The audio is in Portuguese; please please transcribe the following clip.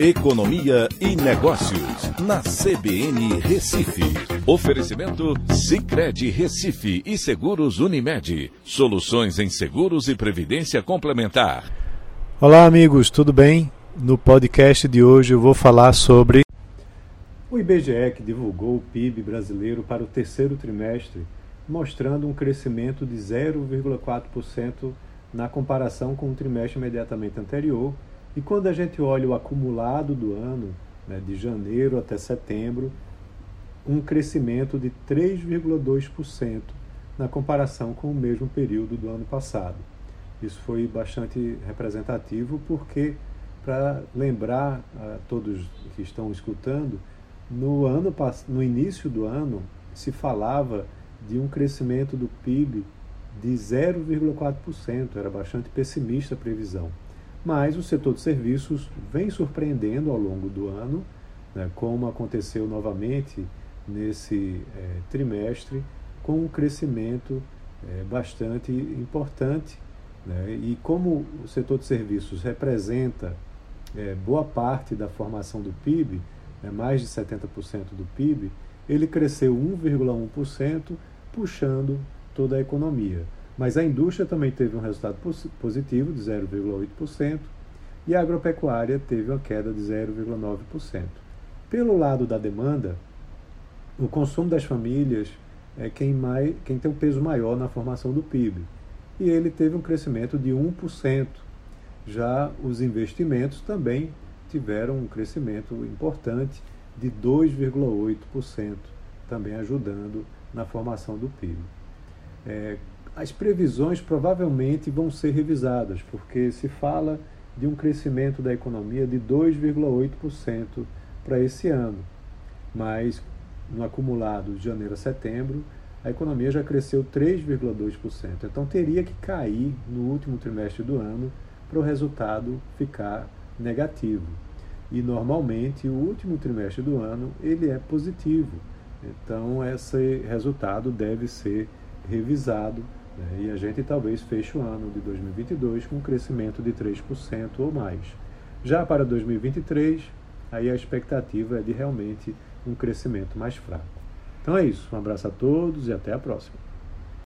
Economia e Negócios, na CBN Recife. Oferecimento Cicred Recife e Seguros Unimed. Soluções em seguros e previdência complementar. Olá, amigos, tudo bem? No podcast de hoje eu vou falar sobre. O IBGE que divulgou o PIB brasileiro para o terceiro trimestre, mostrando um crescimento de 0,4% na comparação com o trimestre imediatamente anterior e quando a gente olha o acumulado do ano, né, de janeiro até setembro, um crescimento de 3,2% na comparação com o mesmo período do ano passado. Isso foi bastante representativo porque, para lembrar a todos que estão escutando, no, ano, no início do ano se falava de um crescimento do PIB de 0,4%, era bastante pessimista a previsão. Mas o setor de serviços vem surpreendendo ao longo do ano, né, como aconteceu novamente nesse é, trimestre, com um crescimento é, bastante importante. Né, e como o setor de serviços representa é, boa parte da formação do PIB, né, mais de 70% do PIB, ele cresceu 1,1%, puxando toda a economia. Mas a indústria também teve um resultado positivo de 0,8% e a agropecuária teve uma queda de 0,9%. Pelo lado da demanda, o consumo das famílias é quem, mais, quem tem um peso maior na formação do PIB. E ele teve um crescimento de 1%. Já os investimentos também tiveram um crescimento importante de 2,8%, também ajudando na formação do PIB. É, as previsões provavelmente vão ser revisadas, porque se fala de um crescimento da economia de 2,8% para esse ano. Mas no acumulado de janeiro a setembro, a economia já cresceu 3,2%. Então teria que cair no último trimestre do ano para o resultado ficar negativo. E normalmente o último trimestre do ano ele é positivo. Então esse resultado deve ser revisado né? E a gente talvez feche o ano de 2022 com um crescimento de 3% ou mais. Já para 2023, aí a expectativa é de realmente um crescimento mais fraco. Então é isso. Um abraço a todos e até a próxima.